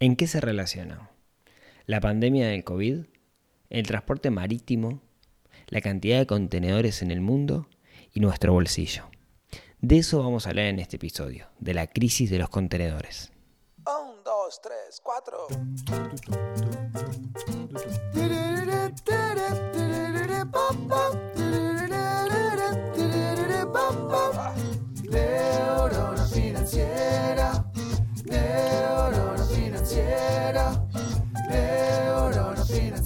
¿En qué se relaciona? La pandemia del COVID, el transporte marítimo, la cantidad de contenedores en el mundo y nuestro bolsillo. De eso vamos a hablar en este episodio, de la crisis de los contenedores. Un, dos, tres, cuatro.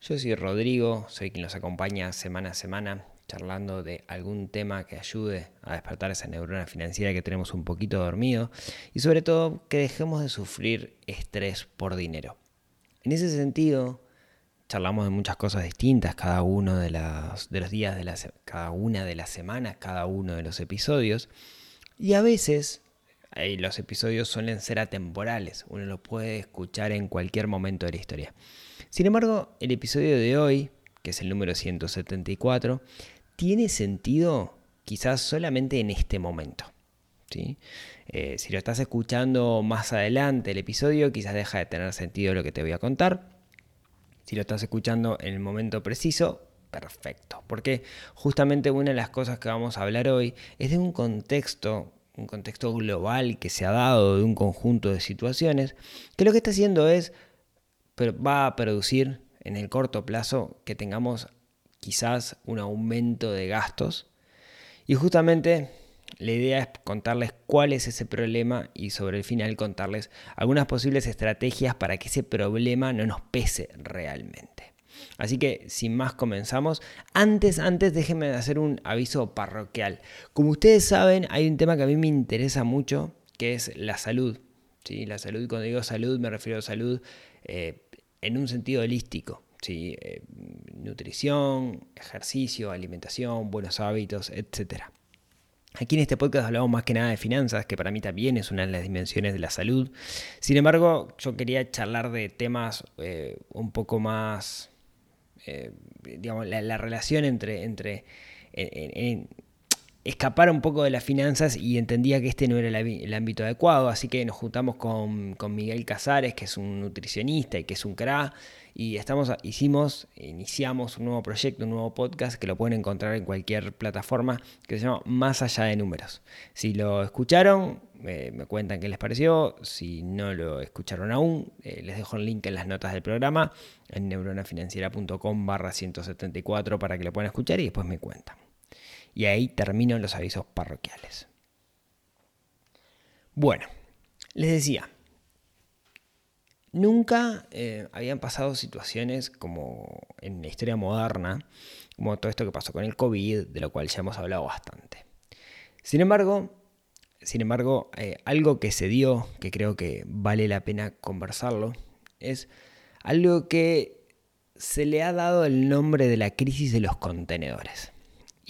Yo soy Rodrigo, soy quien los acompaña semana a semana charlando de algún tema que ayude a despertar esa neurona financiera que tenemos un poquito dormido y sobre todo que dejemos de sufrir estrés por dinero. En ese sentido, charlamos de muchas cosas distintas cada uno de, los días de la, cada una de las semanas, cada uno de los episodios y a veces los episodios suelen ser atemporales, uno los puede escuchar en cualquier momento de la historia. Sin embargo, el episodio de hoy, que es el número 174, tiene sentido quizás solamente en este momento. ¿sí? Eh, si lo estás escuchando más adelante el episodio, quizás deja de tener sentido lo que te voy a contar. Si lo estás escuchando en el momento preciso, perfecto. Porque justamente una de las cosas que vamos a hablar hoy es de un contexto, un contexto global que se ha dado de un conjunto de situaciones, que lo que está haciendo es, va a producir en el corto plazo que tengamos quizás un aumento de gastos. Y justamente la idea es contarles cuál es ese problema y sobre el final contarles algunas posibles estrategias para que ese problema no nos pese realmente. Así que sin más comenzamos. Antes, antes déjenme hacer un aviso parroquial. Como ustedes saben, hay un tema que a mí me interesa mucho, que es la salud. ¿sí? La salud, cuando digo salud me refiero a salud eh, en un sentido holístico. ¿sí? Eh, nutrición, ejercicio, alimentación, buenos hábitos, etc. Aquí en este podcast hablamos más que nada de finanzas, que para mí también es una de las dimensiones de la salud. Sin embargo, yo quería charlar de temas eh, un poco más, eh, digamos, la, la, relación entre, entre en, en, escapar un poco de las finanzas y entendía que este no era el, ámbito adecuado, así que nos juntamos con, con, Miguel Casares, que es un nutricionista y que es un CRA, y estamos, hicimos, iniciamos un nuevo proyecto, un nuevo podcast que lo pueden encontrar en cualquier plataforma que se llama Más allá de números. Si lo escucharon, eh, me cuentan qué les pareció, si no lo escucharon aún, eh, les dejo el link en las notas del programa en neuronafinanciera.com barra 174 para que lo puedan escuchar y después me cuentan. Y ahí termino los avisos parroquiales. Bueno, les decía, nunca eh, habían pasado situaciones como en la historia moderna, como todo esto que pasó con el COVID, de lo cual ya hemos hablado bastante. Sin embargo, sin embargo, eh, algo que se dio, que creo que vale la pena conversarlo, es algo que se le ha dado el nombre de la crisis de los contenedores.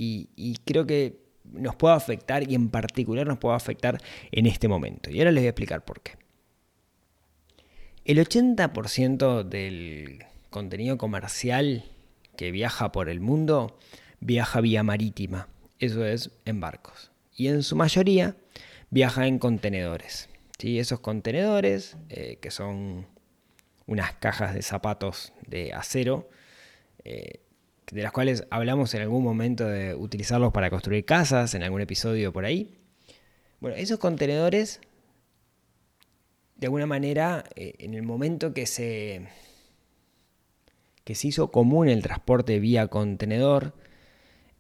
Y, creo que nos puede afectar y en particular nos puede afectar en este momento. Y ahora les voy a explicar por qué. El 80% del contenido comercial que viaja por el mundo viaja vía marítima, eso es en barcos. Y en su mayoría viaja en contenedores. ¿sí? Esos contenedores, eh, que son unas cajas de zapatos de acero, eh, de las cuales hablamos en algún momento de utilizarlos para construir casas, en algún episodio por ahí. Bueno, esos contenedores, de alguna manera, eh, en el momento que se, que se hizo común el transporte vía contenedor,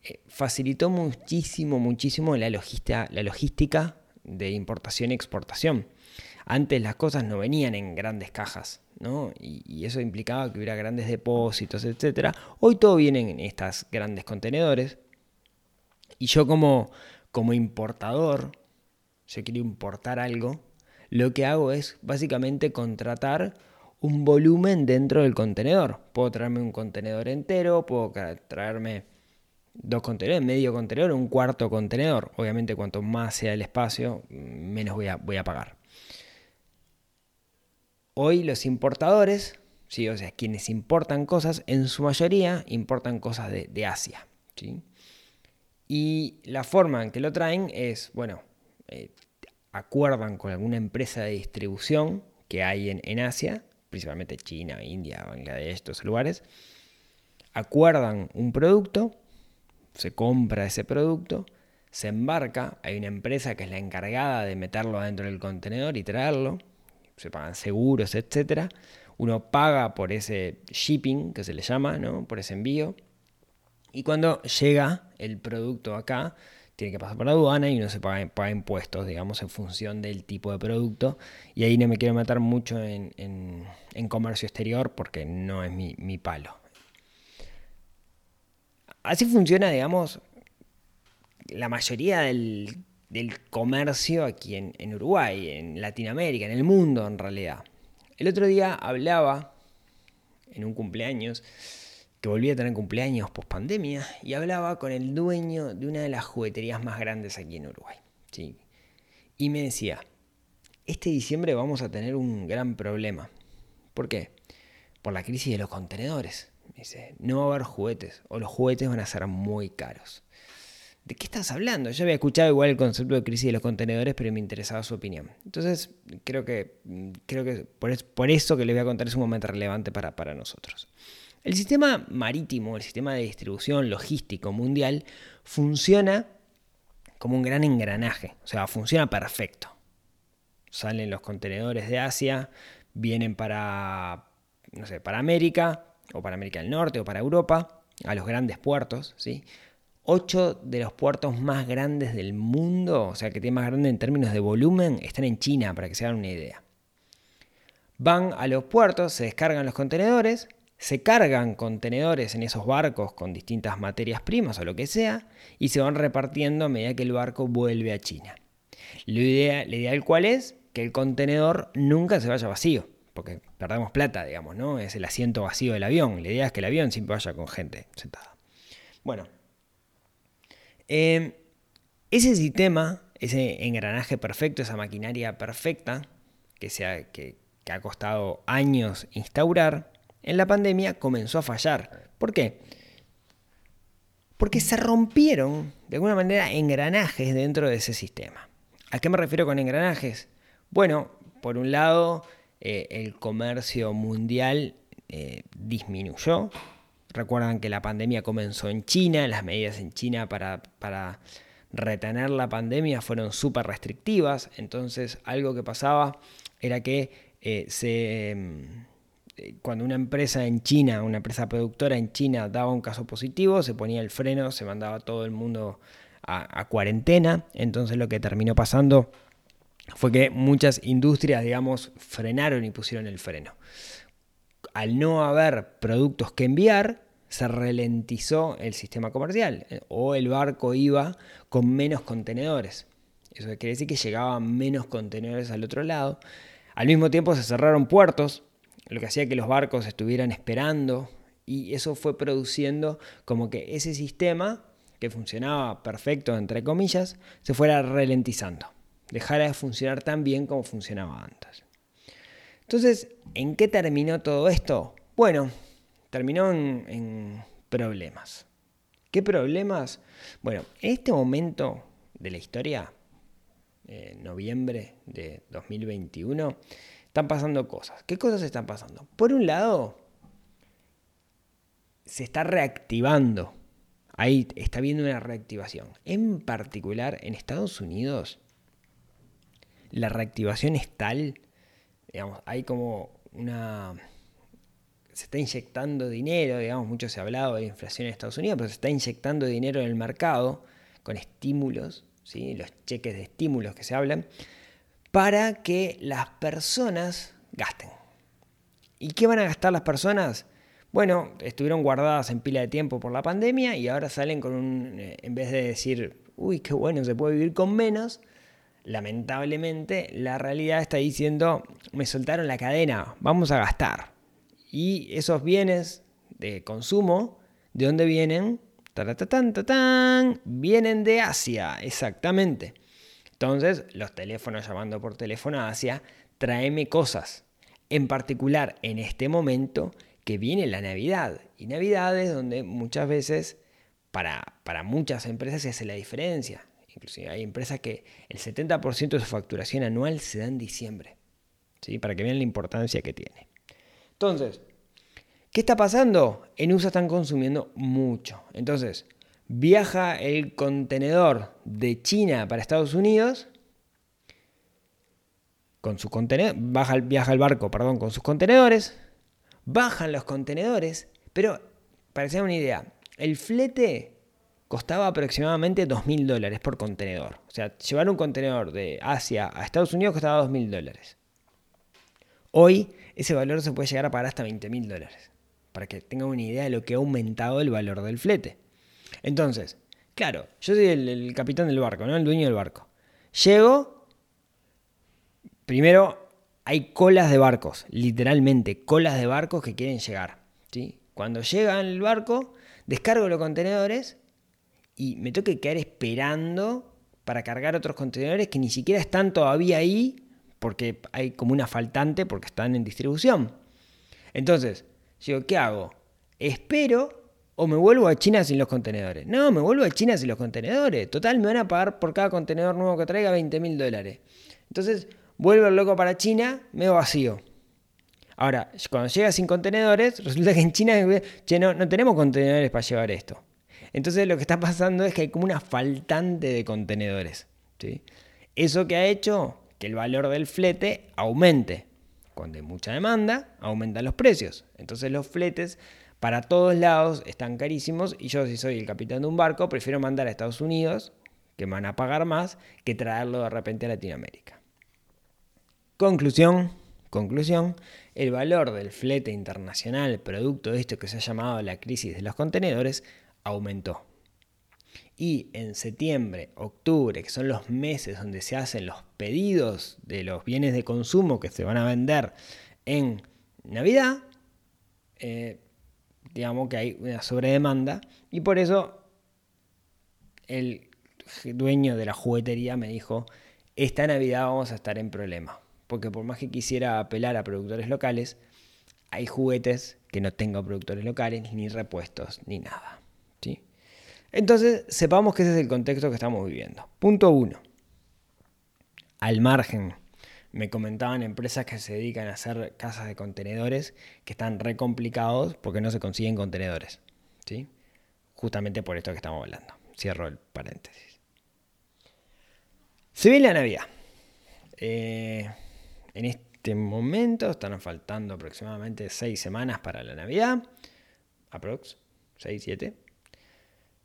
eh, facilitó muchísimo, muchísimo la la logística de importación y exportación. Antes las cosas no venían en grandes cajas, ¿no? Y, eso implicaba que hubiera grandes depósitos, etc. Hoy todo viene en estos grandes contenedores. Y yo como, como importador, yo quiero importar algo, lo que hago es básicamente contratar un volumen dentro del contenedor. Puedo traerme un contenedor entero, puedo traerme dos contenedores, medio contenedor, un cuarto contenedor. Obviamente cuanto más sea el espacio, menos voy a, voy a pagar. Hoy los importadores, ¿sí? o sea, quienes importan cosas, en su mayoría importan cosas de, Asia. ¿sí? Y la forma en que lo traen es, bueno, eh, acuerdan con alguna empresa de distribución que hay en, en Asia, principalmente China, India, Bangladesh, estos lugares, acuerdan un producto, se compra ese producto, se embarca, hay una empresa que es la encargada de meterlo dentro del contenedor y traerlo, se pagan seguros, etc. Uno paga por ese shipping, que se le llama, ¿no? por ese envío. Y cuando llega el producto acá, tiene que pasar por la aduana y uno se paga, impuestos, digamos, en función del tipo de producto. Y ahí no me quiero meter mucho en, comercio exterior porque no es mi, palo. Así funciona, digamos, la mayoría del, comercio aquí en, en, Uruguay, en Latinoamérica, en el mundo en realidad. El otro día hablaba en un cumpleaños que volvía a tener cumpleaños post pandemia y hablaba con el dueño de una de las jugueterías más grandes aquí en Uruguay. ¿sí? Y me decía, este diciembre vamos a tener un gran problema. ¿Por qué? Por la crisis de los contenedores. dice, no va a haber juguetes o los juguetes van a ser muy caros. ¿De qué estás hablando? Yo había escuchado igual el concepto de crisis de los contenedores, pero me interesaba su opinión. Entonces, creo que, creo que por, eso que les voy a contar es un momento relevante para, para nosotros. El sistema marítimo, el sistema de distribución logístico mundial, funciona como un gran engranaje, o sea, funciona perfecto. Salen los contenedores de Asia, vienen para, no sé, para América, o para América del Norte, o para Europa, a los grandes puertos, ¿sí? Ocho de los puertos más grandes del mundo, o sea, que tiene más grande en términos de volumen, están en China, para que se hagan una idea. Van a los puertos, se descargan los contenedores, se cargan contenedores en esos barcos con distintas materias primas o lo que sea y se van repartiendo a medida que el barco vuelve a China. La idea, la ideal cuál es que el contenedor nunca se vaya vacío, porque perdemos plata, digamos, ¿no? Es el asiento vacío del avión. La idea es que el avión siempre vaya con gente sentada. Bueno, em, ese sistema, ese engranaje perfecto, esa maquinaria perfecta, que, sea, que ha costado años instaurar, en la pandemia comenzó a fallar. ¿Por qué? Porque se rompieron, de alguna manera, engranajes dentro de ese sistema. ¿A qué me refiero con engranajes? Bueno, por un lado, eh, el comercio mundial eh, disminuyó. Recuerdan que la pandemia comenzó en China, las medidas en China para, para retener la pandemia fueron súper restrictivas, entonces algo que pasaba era que eh, se eh, cuando una empresa en China, una empresa productora en China daba un caso positivo, se ponía el freno, se mandaba todo el mundo a, cuarentena. Entonces lo que terminó pasando fue que muchas industrias, digamos, frenaron y pusieron el freno. Al no haber productos que enviar, se ralentizó el sistema comercial eh, o el barco iba con menos contenedores. Eso quiere decir que llegaban menos contenedores al otro lado. Al mismo tiempo se cerraron puertos, lo que hacía que los barcos estuvieran esperando y eso fue produciendo como que ese sistema que funcionaba perfecto, entre comillas, se fuera ralentizando, dejara de funcionar tan bien como funcionaba antes. Entonces, ¿en qué terminó todo esto? Bueno, terminó en, problemas. ¿Qué problemas? Bueno, en este momento de la historia, eh, noviembre de 2021, están pasando cosas. ¿Qué cosas están pasando? Por un lado, se está reactivando. Ahí está viendo una reactivación. En particular, en Estados Unidos, la reactivación es tal, digamos, hay como una... Se está inyectando dinero, digamos, mucho se ha hablado de la inflación en Estados Unidos, pero se está inyectando dinero en el mercado con estímulos, ¿sí? los cheques de estímulos que se hablan, para que las personas gasten. ¿Y qué van a gastar las personas? Bueno, estuvieron guardadas en pila de tiempo por la pandemia y ahora salen con un, eh, en vez de decir, uy, qué bueno, se puede vivir con menos, lamentablemente, la realidad está diciendo, me soltaron la cadena, vamos a gastar. Y esos bienes de consumo, ¿de dónde vienen? ¡Taratatan, vienen de Asia, exactamente. Entonces, los teléfonos llamando por teléfono a Asia, tráeme cosas. En particular, en este momento que viene la Navidad. Y Navidad es donde muchas veces, para, para muchas empresas, se hace la diferencia. Inclusive hay empresas que el 70% de su facturación anual se da en diciembre. ¿sí? Para que vean la importancia que tiene. Entonces, ¿qué está pasando? En USA están consumiendo mucho. Entonces, viaja el contenedor de China para Estados Unidos. Con su contenedor, viaja el barco, perdón, con sus contenedores. Bajan los contenedores, pero para que se una idea, el flete costaba aproximadamente 2.000 dólares por contenedor. O sea, llevar un contenedor de Asia a Estados Unidos costaba 2.000 dólares. Hoy ese valor se puede llegar a pagar hasta 20.000 dólares. Para que tengan una idea de lo que ha aumentado el valor del flete. Entonces, claro, yo soy el, el capitán del barco, ¿no? El dueño del barco. Llego, primero hay colas de barcos, literalmente colas de barcos que quieren llegar. ¿sí? Cuando llega el barco, descargo los contenedores y me tengo que quedar esperando para cargar otros contenedores que ni siquiera están todavía ahí porque hay como una faltante porque están en distribución. Entonces, digo, ¿qué hago? ¿Espero o me vuelvo a China sin los contenedores? No, me vuelvo a China sin los contenedores. Total, me van a pagar por cada contenedor nuevo que traiga 20 mil dólares. Entonces, vuelvo el loco para China, me vacío. Ahora, cuando llega sin contenedores, resulta que en China, che, no, no tenemos contenedores para llevar esto. Entonces lo que está pasando es que hay como una faltante de contenedores. ¿sí? Eso que ha hecho que el valor del flete aumente. Cuando hay mucha demanda, aumentan los precios. Entonces los fletes para todos lados están carísimos y yo si soy el capitán de un barco prefiero mandar a Estados Unidos, que me van a pagar más, que traerlo de repente a Latinoamérica. Conclusión, conclusión, el valor del flete internacional, producto de esto que se ha llamado la crisis de los contenedores, aumentó. Y en septiembre, octubre, que son los meses donde se hacen los pedidos de los bienes de consumo que se van a vender en Navidad, eh, digamos que hay una sobredemanda y por eso el dueño de la juguetería me dijo, esta Navidad vamos a estar en problema, porque por más que quisiera apelar a productores locales, hay juguetes que no tengan productores locales, ni repuestos, ni nada. Entonces, sepamos que ese es el contexto que estamos viviendo. Punto uno. Al margen, me comentaban empresas que se dedican a hacer casas de contenedores que están re complicados porque no se consiguen contenedores. ¿sí? Justamente por esto que estamos hablando. Cierro el paréntesis. Se viene la Navidad. Eh, en este momento están faltando aproximadamente seis semanas para la Navidad. Aprox, 6, 7.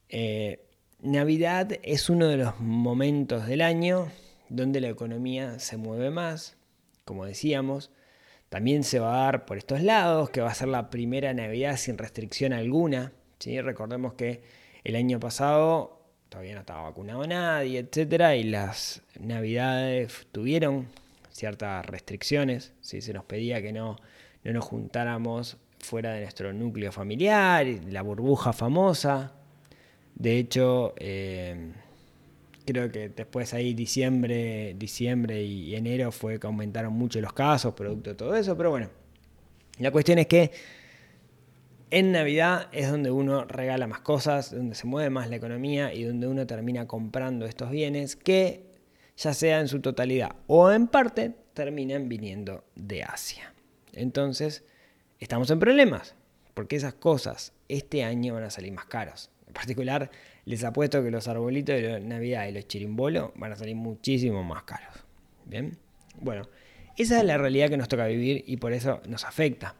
Eh, Navidad es uno de los momentos del año donde la economía se mueve más, como decíamos. También se va a dar por estos lados, que va a ser la primera Navidad sin restricción alguna. ¿sí? Recordemos que el año pasado todavía no estaba vacunado nadie, etc. Y las Navidades tuvieron ciertas restricciones. ¿sí? Se nos pedía que no, no nos juntáramos fuera de nuestro núcleo familiar, la burbuja famosa, de hecho, eh, creo que después ahí diciembre, diciembre y enero fue que aumentaron mucho los casos, producto de todo eso, pero bueno, la cuestión es que en Navidad es donde uno regala más cosas, donde se mueve más la economía y donde uno termina comprando estos bienes que ya sea en su totalidad o en parte terminan viniendo de Asia. Entonces, estamos en problemas, porque esas cosas este año van a salir más caros. En particular, les apuesto que los arbolitos de Navidad y los chirimbolos van a salir muchísimo más caros. Bien, bueno, esa es la realidad que nos toca vivir y por eso nos afecta.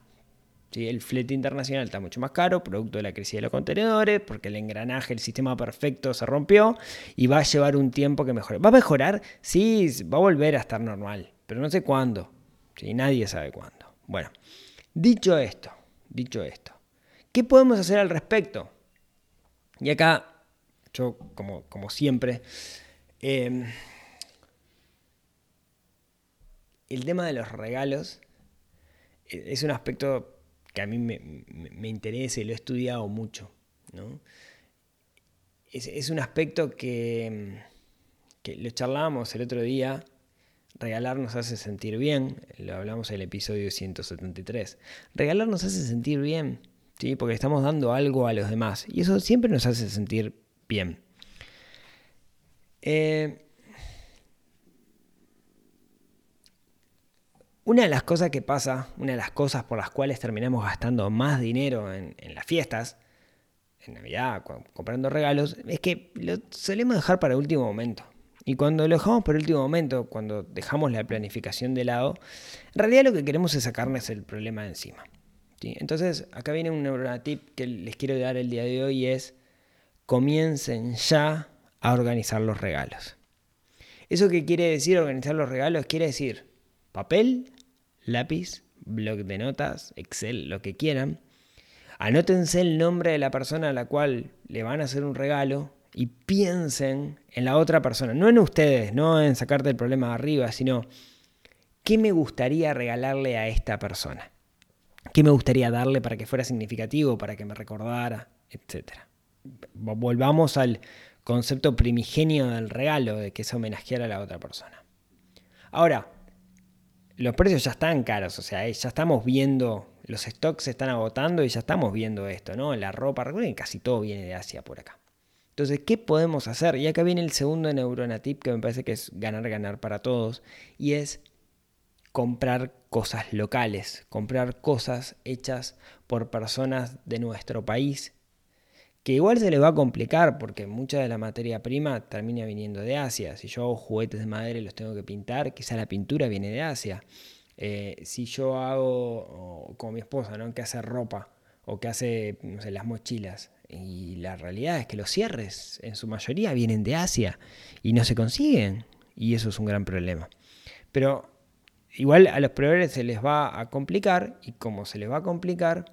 ¿Sí? El flete internacional está mucho más caro, producto de la crisis de los contenedores, porque el engranaje, el sistema perfecto se rompió y va a llevar un tiempo que mejore. ¿Va a mejorar? Sí, va a volver a estar normal, pero no sé cuándo. ¿Sí? Nadie sabe cuándo. Bueno, dicho esto, dicho esto, ¿qué podemos hacer al respecto? Y acá, yo como, como siempre, em, el tema de los regalos eh, es un aspecto que a mí me, me interesa y lo he estudiado mucho. ¿no? Es, un aspecto que, que lo charlábamos el otro día. Regalar nos hace sentir bien, lo hablamos en el episodio 173. Regalar nos hace sentir bien, ¿sí? porque estamos dando algo a los demás y eso siempre nos hace sentir bien. Eh, una de las cosas que pasa, una de las cosas por las cuales terminamos gastando más dinero en, en las fiestas, en Navidad, comprando regalos, es que lo solemos dejar para último momento. Y cuando lo dejamos para último momento, cuando dejamos la planificación de lado, en realidad lo que queremos es sacarnos el problema de encima. Entonces, acá viene un neurotip que les quiero dar el día de hoy es comiencen ya a organizar los regalos. ¿Eso qué quiere decir organizar los regalos? Quiere decir papel, lápiz, blog de notas, Excel, lo que quieran. Anótense el nombre de la persona a la cual le van a hacer un regalo y piensen en la otra persona, no en ustedes, no en sacarte el problema de arriba, sino qué me gustaría regalarle a esta persona, qué me gustaría darle para que fuera significativo, para que me recordara, etc. Volvamos al concepto primigenio del regalo, de que es homenajear a la otra persona. Ahora, los precios ya están caros, o sea, ya estamos viendo, los stocks se están agotando y ya estamos viendo esto, ¿no? La ropa, recuerden casi todo viene de Asia por acá. Entonces, ¿qué podemos hacer? Y acá viene el segundo neurona tip que me parece que es ganar, ganar para todos, y es comprar cosas locales, comprar cosas hechas por personas de nuestro país, que igual se les va a complicar porque mucha de la materia prima termina viniendo de Asia. Si yo hago juguetes de madera y los tengo que pintar, quizá la pintura viene de Asia. Eh, si yo hago, como mi esposa, ¿no? que hace ropa o que hace las mochilas, y la realidad es que los cierres en su mayoría vienen de Asia y no se consiguen, y eso es un gran problema. Pero igual a los proveedores se les va a complicar, y como se les va a complicar,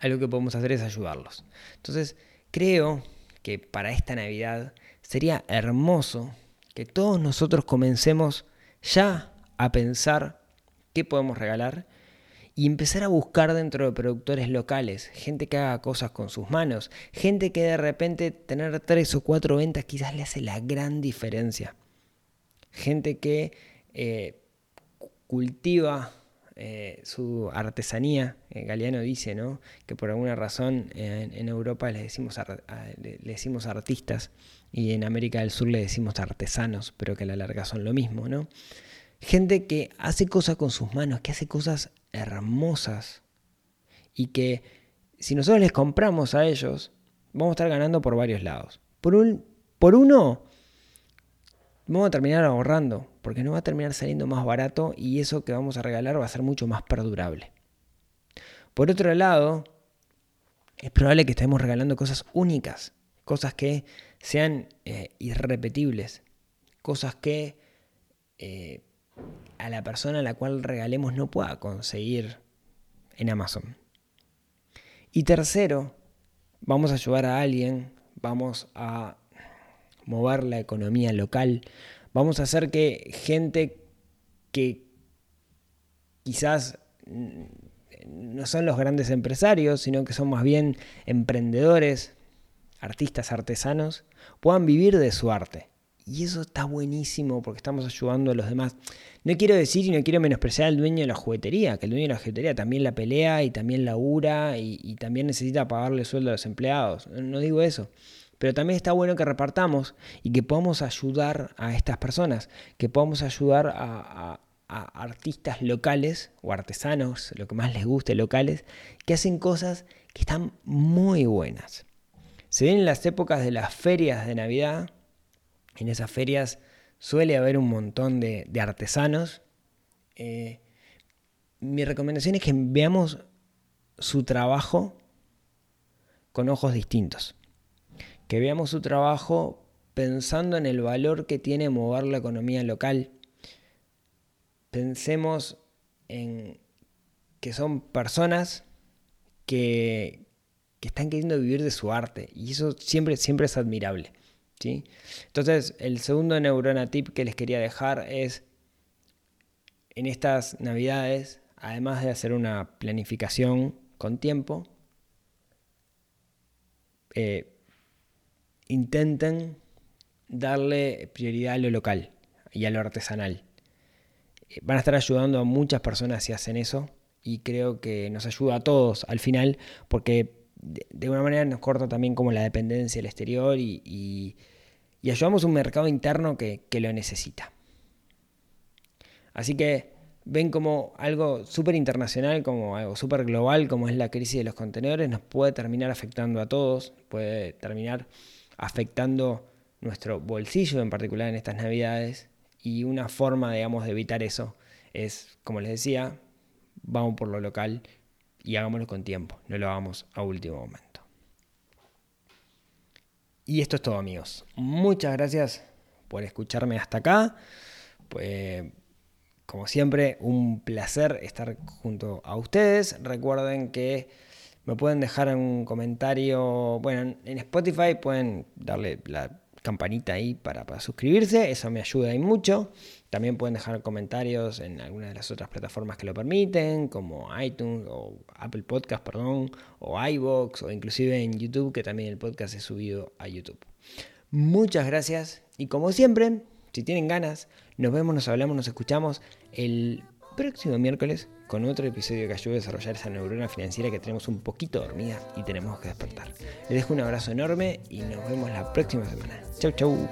algo que podemos hacer es ayudarlos. Entonces, creo que para esta Navidad sería hermoso que todos nosotros comencemos ya a pensar qué podemos regalar y empezar a buscar dentro de productores locales, gente que haga cosas con sus manos, gente que de repente tener tres o cuatro ventas quizás le hace la gran diferencia, gente que eh, cultiva eh, su artesanía. Eh, Galeano dice ¿no? que por alguna razón en, Europa le decimos, le decimos artistas y en América del Sur le decimos artesanos, pero que a la larga son lo mismo. ¿no? Gente que hace cosas con sus manos, que hace cosas hermosas y que si nosotros les compramos a ellos, vamos a estar ganando por varios lados. Por, un, por uno, vamos a terminar ahorrando, porque no va a terminar saliendo más barato y eso que vamos a regalar va a ser mucho más perdurable. Por otro lado, es probable que estemos regalando cosas únicas, cosas que sean eh, irrepetibles, cosas que eh, a la persona a la cual regalemos no pueda conseguir en Amazon. Y tercero, vamos a ayudar a alguien, vamos a mover la economía local, vamos a hacer que gente que quizás no son los grandes empresarios, sino que son más bien emprendedores, artistas, artesanos, puedan vivir de su arte. Y eso está buenísimo porque estamos ayudando a los demás. No quiero decir y no quiero menospreciar al dueño de la juguetería, que el dueño de la juguetería también la pelea y también labura y, y también necesita pagarle sueldo a los empleados. No digo eso. Pero también está bueno que repartamos y que podamos ayudar a estas personas, que podamos ayudar a, artistas locales o artesanos, lo que más les guste, locales, que hacen cosas que están muy buenas. Se ven en las épocas de las ferias de Navidad, en esas ferias suele haber un montón de, artesanos. Eh, mi recomendación es que veamos su trabajo con ojos distintos que veamos su trabajo pensando en el valor que tiene mover la economía local. Pensemos en que son personas que, que están queriendo vivir de su arte y eso siempre, siempre es admirable. ¿sí? Entonces, el segundo neurona tip que les quería dejar es en estas navidades, además de hacer una planificación con tiempo, eh, intenten darle prioridad a lo local y a lo artesanal. Eh, van a estar ayudando a muchas personas si hacen eso y creo que nos ayuda a todos al final porque de, una manera nos corta también como la dependencia del exterior y, y, y ayudamos a un mercado interno que, que lo necesita. Así que ven como algo súper internacional, como algo súper global, como es la crisis de los contenedores, nos puede terminar afectando a todos, puede terminar afectando nuestro bolsillo en particular en estas navidades. Y una forma, digamos, de evitar eso es, como les decía, vamos por lo local y hagámoslo con tiempo, no lo hagamos a último momento. Y esto es todo amigos. Muchas gracias por escucharme hasta acá. Pues como siempre, un placer estar junto a ustedes. Recuerden que me pueden dejar un comentario, bueno, en Spotify pueden darle la campanita ahí para, para, suscribirse, eso me ayuda y mucho. También pueden dejar comentarios en algunas de las otras plataformas que lo permiten, como iTunes o Apple Podcast, perdón, o iBox, o inclusive en YouTube, que también el podcast es subido a YouTube. Muchas gracias y como siempre, si tienen ganas, nos vemos, nos hablamos, nos escuchamos el próximo miércoles con otro episodio que ayude a desarrollar esa neurona financiera que tenemos un poquito dormida y tenemos que despertar. Les dejo un abrazo enorme y nos vemos la próxima semana. Chau, chau.